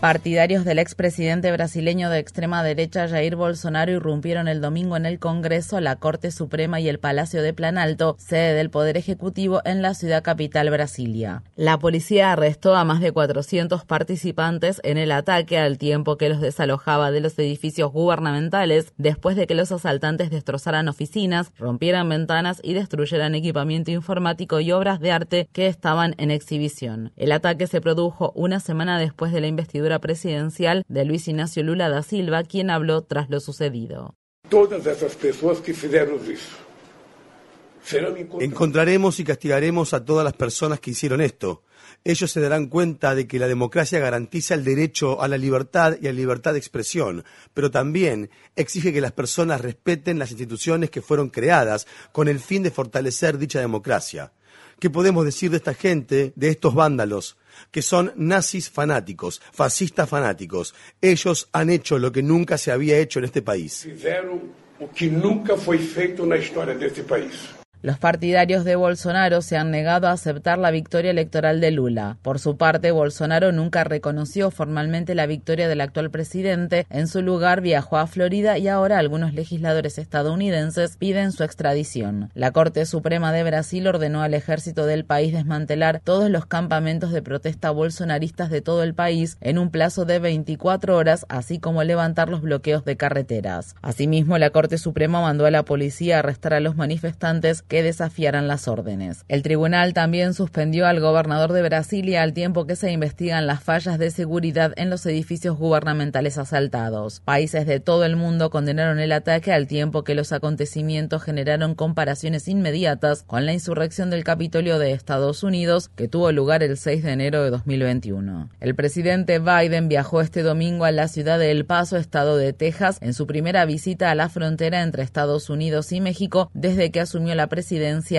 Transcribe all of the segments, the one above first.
Partidarios del expresidente brasileño de extrema derecha Jair Bolsonaro irrumpieron el domingo en el Congreso, la Corte Suprema y el Palacio de Planalto, sede del Poder Ejecutivo en la ciudad capital Brasilia. La policía arrestó a más de 400 participantes en el ataque al tiempo que los desalojaba de los edificios gubernamentales después de que los asaltantes destrozaran oficinas, rompieran ventanas y destruyeran equipamiento informático y obras de arte que estaban en exhibición. El ataque se produjo una semana después de la investidura presidencial de Luis Ignacio Lula da Silva, quien habló tras lo sucedido. Todas esas personas que hicieron eso. Encontraremos y castigaremos a todas las personas que hicieron esto. Ellos se darán cuenta de que la democracia garantiza el derecho a la libertad y a la libertad de expresión, pero también exige que las personas respeten las instituciones que fueron creadas con el fin de fortalecer dicha democracia. ¿Qué podemos decir de esta gente, de estos vándalos? que son nazis fanáticos, fascistas fanáticos. Ellos han hecho lo que nunca se había hecho en este país. Fizeram o que nunca foi feito na história deste país. Los partidarios de Bolsonaro se han negado a aceptar la victoria electoral de Lula. Por su parte, Bolsonaro nunca reconoció formalmente la victoria del actual presidente. En su lugar, viajó a Florida y ahora algunos legisladores estadounidenses piden su extradición. La Corte Suprema de Brasil ordenó al ejército del país desmantelar todos los campamentos de protesta bolsonaristas de todo el país en un plazo de 24 horas, así como levantar los bloqueos de carreteras. Asimismo, la Corte Suprema mandó a la policía arrestar a los manifestantes que desafiaran las órdenes. El tribunal también suspendió al gobernador de Brasilia al tiempo que se investigan las fallas de seguridad en los edificios gubernamentales asaltados. Países de todo el mundo condenaron el ataque al tiempo que los acontecimientos generaron comparaciones inmediatas con la insurrección del Capitolio de Estados Unidos que tuvo lugar el 6 de enero de 2021. El presidente Biden viajó este domingo a la ciudad de El Paso, estado de Texas, en su primera visita a la frontera entre Estados Unidos y México desde que asumió la presidencia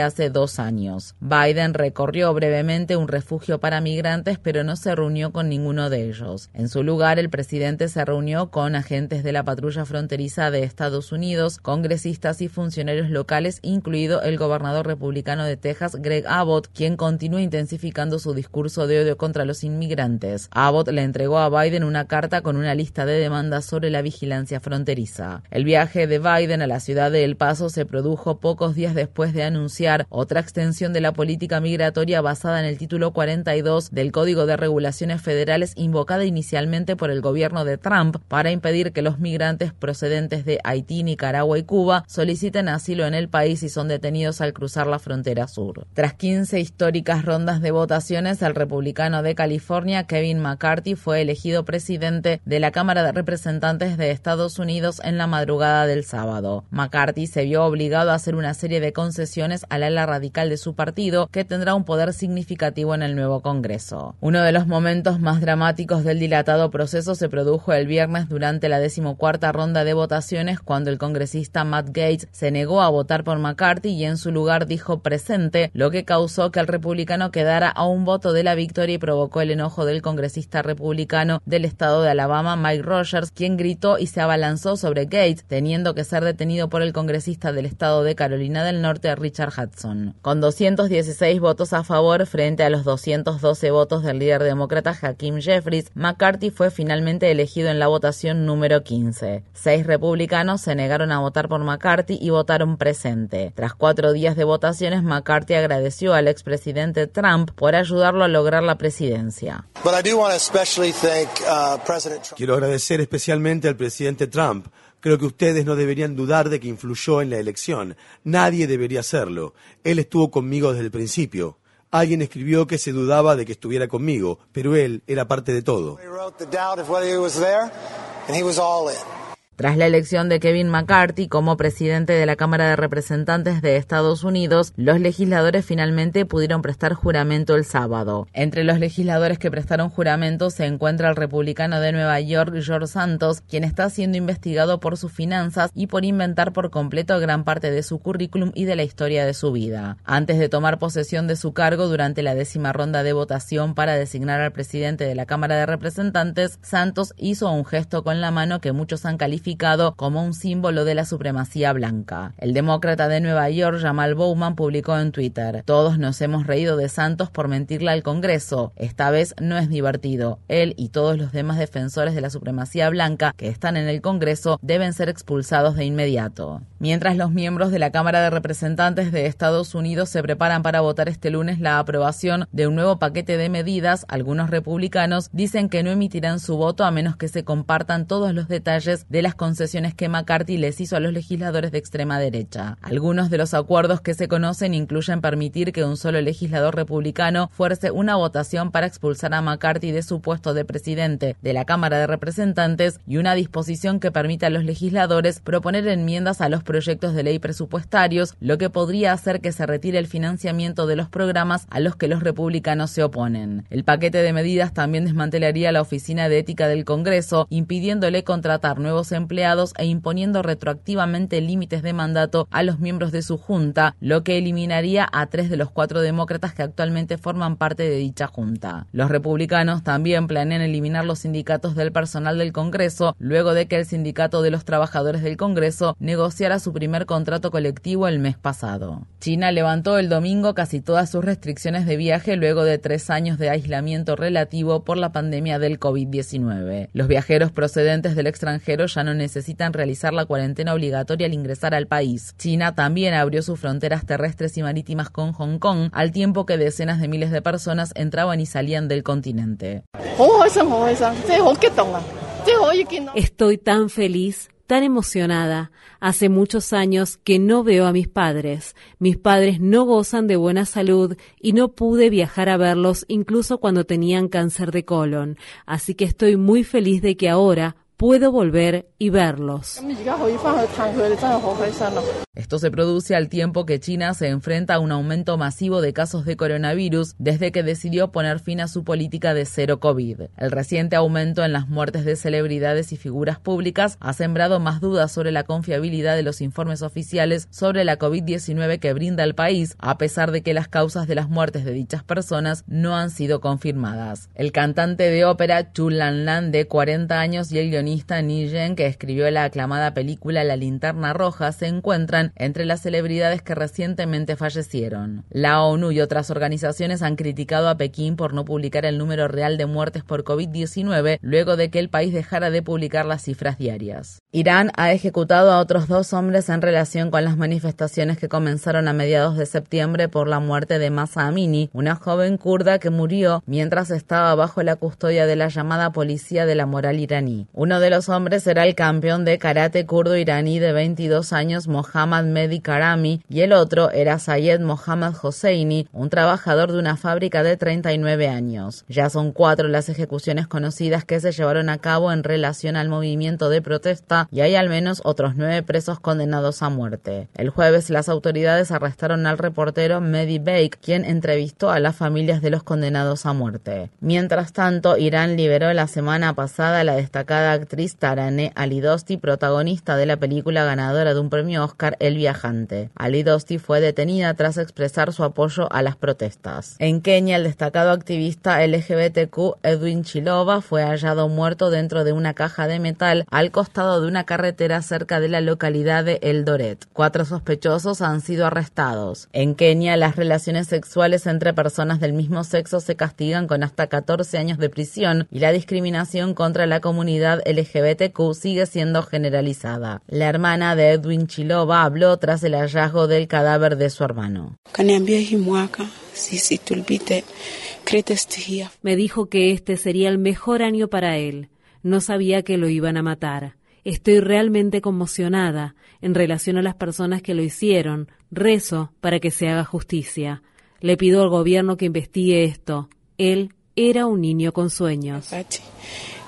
hace dos años. Biden recorrió brevemente un refugio para migrantes, pero no se reunió con ninguno de ellos. En su lugar, el presidente se reunió con agentes de la patrulla fronteriza de Estados Unidos, congresistas y funcionarios locales, incluido el gobernador republicano de Texas, Greg Abbott, quien continúa intensificando su discurso de odio contra los inmigrantes. Abbott le entregó a Biden una carta con una lista de demandas sobre la vigilancia fronteriza. El viaje de Biden a la ciudad de El Paso se produjo pocos días después de anunciar otra extensión de la política migratoria basada en el título 42 del Código de Regulaciones Federales invocada inicialmente por el gobierno de Trump para impedir que los migrantes procedentes de Haití, Nicaragua y Cuba soliciten asilo en el país y son detenidos al cruzar la frontera sur. Tras 15 históricas rondas de votaciones, el republicano de California, Kevin McCarthy, fue elegido presidente de la Cámara de Representantes de Estados Unidos en la madrugada del sábado. McCarthy se vio obligado a hacer una serie de concesiones al ala radical de su partido, que tendrá un poder significativo en el nuevo Congreso. Uno de los momentos más dramáticos del dilatado proceso se produjo el viernes durante la decimocuarta ronda de votaciones, cuando el congresista Matt Gates se negó a votar por McCarthy y en su lugar dijo presente, lo que causó que el republicano quedara a un voto de la victoria y provocó el enojo del congresista republicano del estado de Alabama, Mike Rogers, quien gritó y se abalanzó sobre Gates, teniendo que ser detenido por el congresista del estado de Carolina del Norte, Richard Hudson. Con 216 votos a favor frente a los 212 votos del líder demócrata Hakeem Jeffries, McCarthy fue finalmente elegido en la votación número 15. Seis republicanos se negaron a votar por McCarthy y votaron presente. Tras cuatro días de votaciones, McCarthy agradeció al expresidente Trump por ayudarlo a lograr la presidencia. Uh, Quiero agradecer especialmente al presidente Trump Creo que ustedes no deberían dudar de que influyó en la elección. Nadie debería hacerlo. Él estuvo conmigo desde el principio. Alguien escribió que se dudaba de que estuviera conmigo, pero él era parte de todo. Tras la elección de Kevin McCarthy como presidente de la Cámara de Representantes de Estados Unidos, los legisladores finalmente pudieron prestar juramento el sábado. Entre los legisladores que prestaron juramento se encuentra el republicano de Nueva York, George Santos, quien está siendo investigado por sus finanzas y por inventar por completo gran parte de su currículum y de la historia de su vida. Antes de tomar posesión de su cargo durante la décima ronda de votación para designar al presidente de la Cámara de Representantes, Santos hizo un gesto con la mano que muchos han calificado como un símbolo de la supremacía blanca. El demócrata de Nueva York, Jamal Bowman, publicó en Twitter, Todos nos hemos reído de Santos por mentirle al Congreso. Esta vez no es divertido. Él y todos los demás defensores de la supremacía blanca que están en el Congreso deben ser expulsados de inmediato. Mientras los miembros de la Cámara de Representantes de Estados Unidos se preparan para votar este lunes la aprobación de un nuevo paquete de medidas, algunos republicanos dicen que no emitirán su voto a menos que se compartan todos los detalles de las concesiones que McCarthy les hizo a los legisladores de extrema derecha. Algunos de los acuerdos que se conocen incluyen permitir que un solo legislador republicano fuerce una votación para expulsar a McCarthy de su puesto de presidente de la Cámara de Representantes y una disposición que permita a los legisladores proponer enmiendas a los proyectos de ley presupuestarios, lo que podría hacer que se retire el financiamiento de los programas a los que los republicanos se oponen. El paquete de medidas también desmantelaría la Oficina de Ética del Congreso, impidiéndole contratar nuevos empleados e imponiendo retroactivamente límites de mandato a los miembros de su junta, lo que eliminaría a tres de los cuatro demócratas que actualmente forman parte de dicha junta. Los republicanos también planean eliminar los sindicatos del personal del Congreso luego de que el sindicato de los trabajadores del Congreso negociara su primer contrato colectivo el mes pasado. China levantó el domingo casi todas sus restricciones de viaje luego de tres años de aislamiento relativo por la pandemia del COVID-19. Los viajeros procedentes del extranjero ya no necesitan realizar la cuarentena obligatoria al ingresar al país. China también abrió sus fronteras terrestres y marítimas con Hong Kong, al tiempo que decenas de miles de personas entraban y salían del continente. Estoy tan feliz tan emocionada. Hace muchos años que no veo a mis padres. Mis padres no gozan de buena salud y no pude viajar a verlos incluso cuando tenían cáncer de colon. Así que estoy muy feliz de que ahora puedo volver y verlos. Esto se produce al tiempo que China se enfrenta a un aumento masivo de casos de coronavirus desde que decidió poner fin a su política de cero COVID. El reciente aumento en las muertes de celebridades y figuras públicas ha sembrado más dudas sobre la confiabilidad de los informes oficiales sobre la COVID-19 que brinda el país, a pesar de que las causas de las muertes de dichas personas no han sido confirmadas. El cantante de ópera Chu Lan Lan, de 40 años, y el guionista Ni Yen, que escribió la aclamada película La linterna roja, se encuentran entre las celebridades que recientemente fallecieron. La ONU y otras organizaciones han criticado a Pekín por no publicar el número real de muertes por COVID-19 luego de que el país dejara de publicar las cifras diarias. Irán ha ejecutado a otros dos hombres en relación con las manifestaciones que comenzaron a mediados de septiembre por la muerte de Masa Amini, una joven kurda que murió mientras estaba bajo la custodia de la llamada policía de la moral iraní. Uno de los hombres era el campeón de karate kurdo iraní de 22 años Mohammad Mehdi Karami y el otro era Sayed Mohammad Hosseini, un trabajador de una fábrica de 39 años. Ya son cuatro las ejecuciones conocidas que se llevaron a cabo en relación al movimiento de protesta y hay al menos otros nueve presos condenados a muerte. El jueves las autoridades arrestaron al reportero Mehdi Bake, quien entrevistó a las familias de los condenados a muerte. Mientras tanto, Irán liberó la semana pasada la destacada actriz Tarane Alidosti, protagonista de la película ganadora de un premio Oscar El Viajante. Alidosti fue detenida tras expresar su apoyo a las protestas. En Kenia, el destacado activista LGBTQ Edwin Chilova fue hallado muerto dentro de una caja de metal al costado de una carretera cerca de la localidad de Eldoret. Cuatro sospechosos han sido arrestados. En Kenia, las relaciones sexuales entre personas del mismo sexo se castigan con hasta 14 años de prisión y la discriminación contra la comunidad LGBTQ sigue siendo generalizada. La hermana de Edwin Chilova habló tras el hallazgo del cadáver de su hermano. Me dijo que este sería el mejor año para él. No sabía que lo iban a matar. Estoy realmente conmocionada en relación a las personas que lo hicieron. Rezo para que se haga justicia. Le pido al gobierno que investigue esto. Él era un niño con sueños.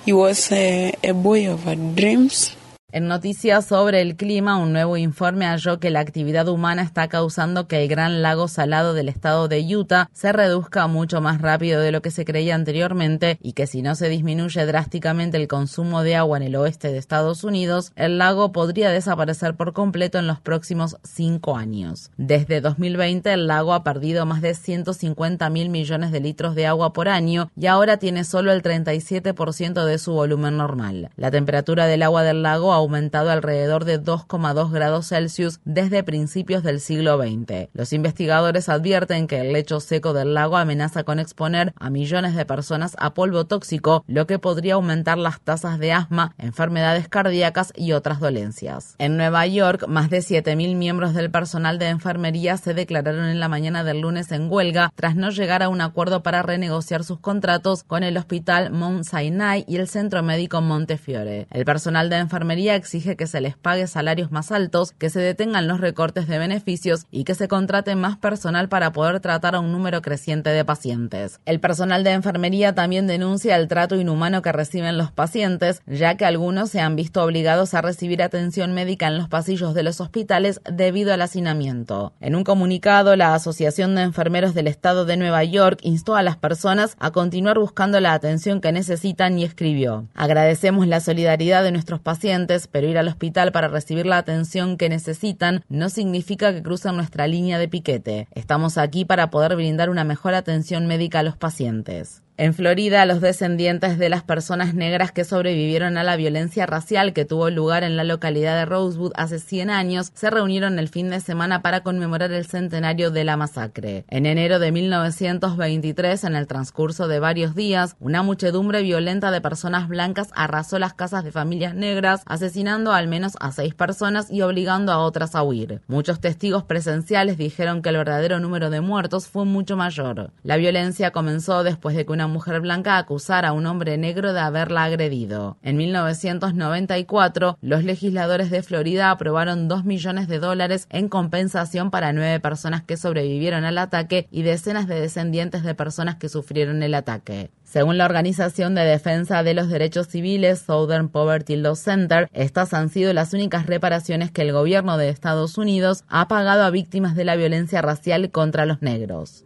He was a, a boy of dreams. En noticias sobre el clima, un nuevo informe halló que la actividad humana está causando que el gran lago salado del estado de Utah se reduzca mucho más rápido de lo que se creía anteriormente y que si no se disminuye drásticamente el consumo de agua en el oeste de Estados Unidos, el lago podría desaparecer por completo en los próximos cinco años. Desde 2020, el lago ha perdido más de 150 mil millones de litros de agua por año y ahora tiene solo el 37% de su volumen normal. La temperatura del agua del lago ha aumentado alrededor de 2,2 grados Celsius desde principios del siglo XX. Los investigadores advierten que el lecho seco del lago amenaza con exponer a millones de personas a polvo tóxico, lo que podría aumentar las tasas de asma, enfermedades cardíacas y otras dolencias. En Nueva York, más de 7.000 miembros del personal de enfermería se declararon en la mañana del lunes en huelga tras no llegar a un acuerdo para renegociar sus contratos con el hospital Mount Sinai y el centro médico Montefiore. El personal de enfermería exige que se les pague salarios más altos, que se detengan los recortes de beneficios y que se contrate más personal para poder tratar a un número creciente de pacientes. El personal de enfermería también denuncia el trato inhumano que reciben los pacientes, ya que algunos se han visto obligados a recibir atención médica en los pasillos de los hospitales debido al hacinamiento. En un comunicado, la Asociación de Enfermeros del Estado de Nueva York instó a las personas a continuar buscando la atención que necesitan y escribió: Agradecemos la solidaridad de nuestros pacientes pero ir al hospital para recibir la atención que necesitan no significa que crucen nuestra línea de piquete. Estamos aquí para poder brindar una mejor atención médica a los pacientes. En Florida, los descendientes de las personas negras que sobrevivieron a la violencia racial que tuvo lugar en la localidad de Rosewood hace 100 años se reunieron el fin de semana para conmemorar el centenario de la masacre. En enero de 1923, en el transcurso de varios días, una muchedumbre violenta de personas blancas arrasó las casas de familias negras, asesinando al menos a seis personas y obligando a otras a huir. Muchos testigos presenciales dijeron que el verdadero número de muertos fue mucho mayor. La violencia comenzó después de que una mujer blanca acusar a un hombre negro de haberla agredido. En 1994, los legisladores de Florida aprobaron 2 millones de dólares en compensación para nueve personas que sobrevivieron al ataque y decenas de descendientes de personas que sufrieron el ataque. Según la Organización de Defensa de los Derechos Civiles Southern Poverty Law Center, estas han sido las únicas reparaciones que el gobierno de Estados Unidos ha pagado a víctimas de la violencia racial contra los negros.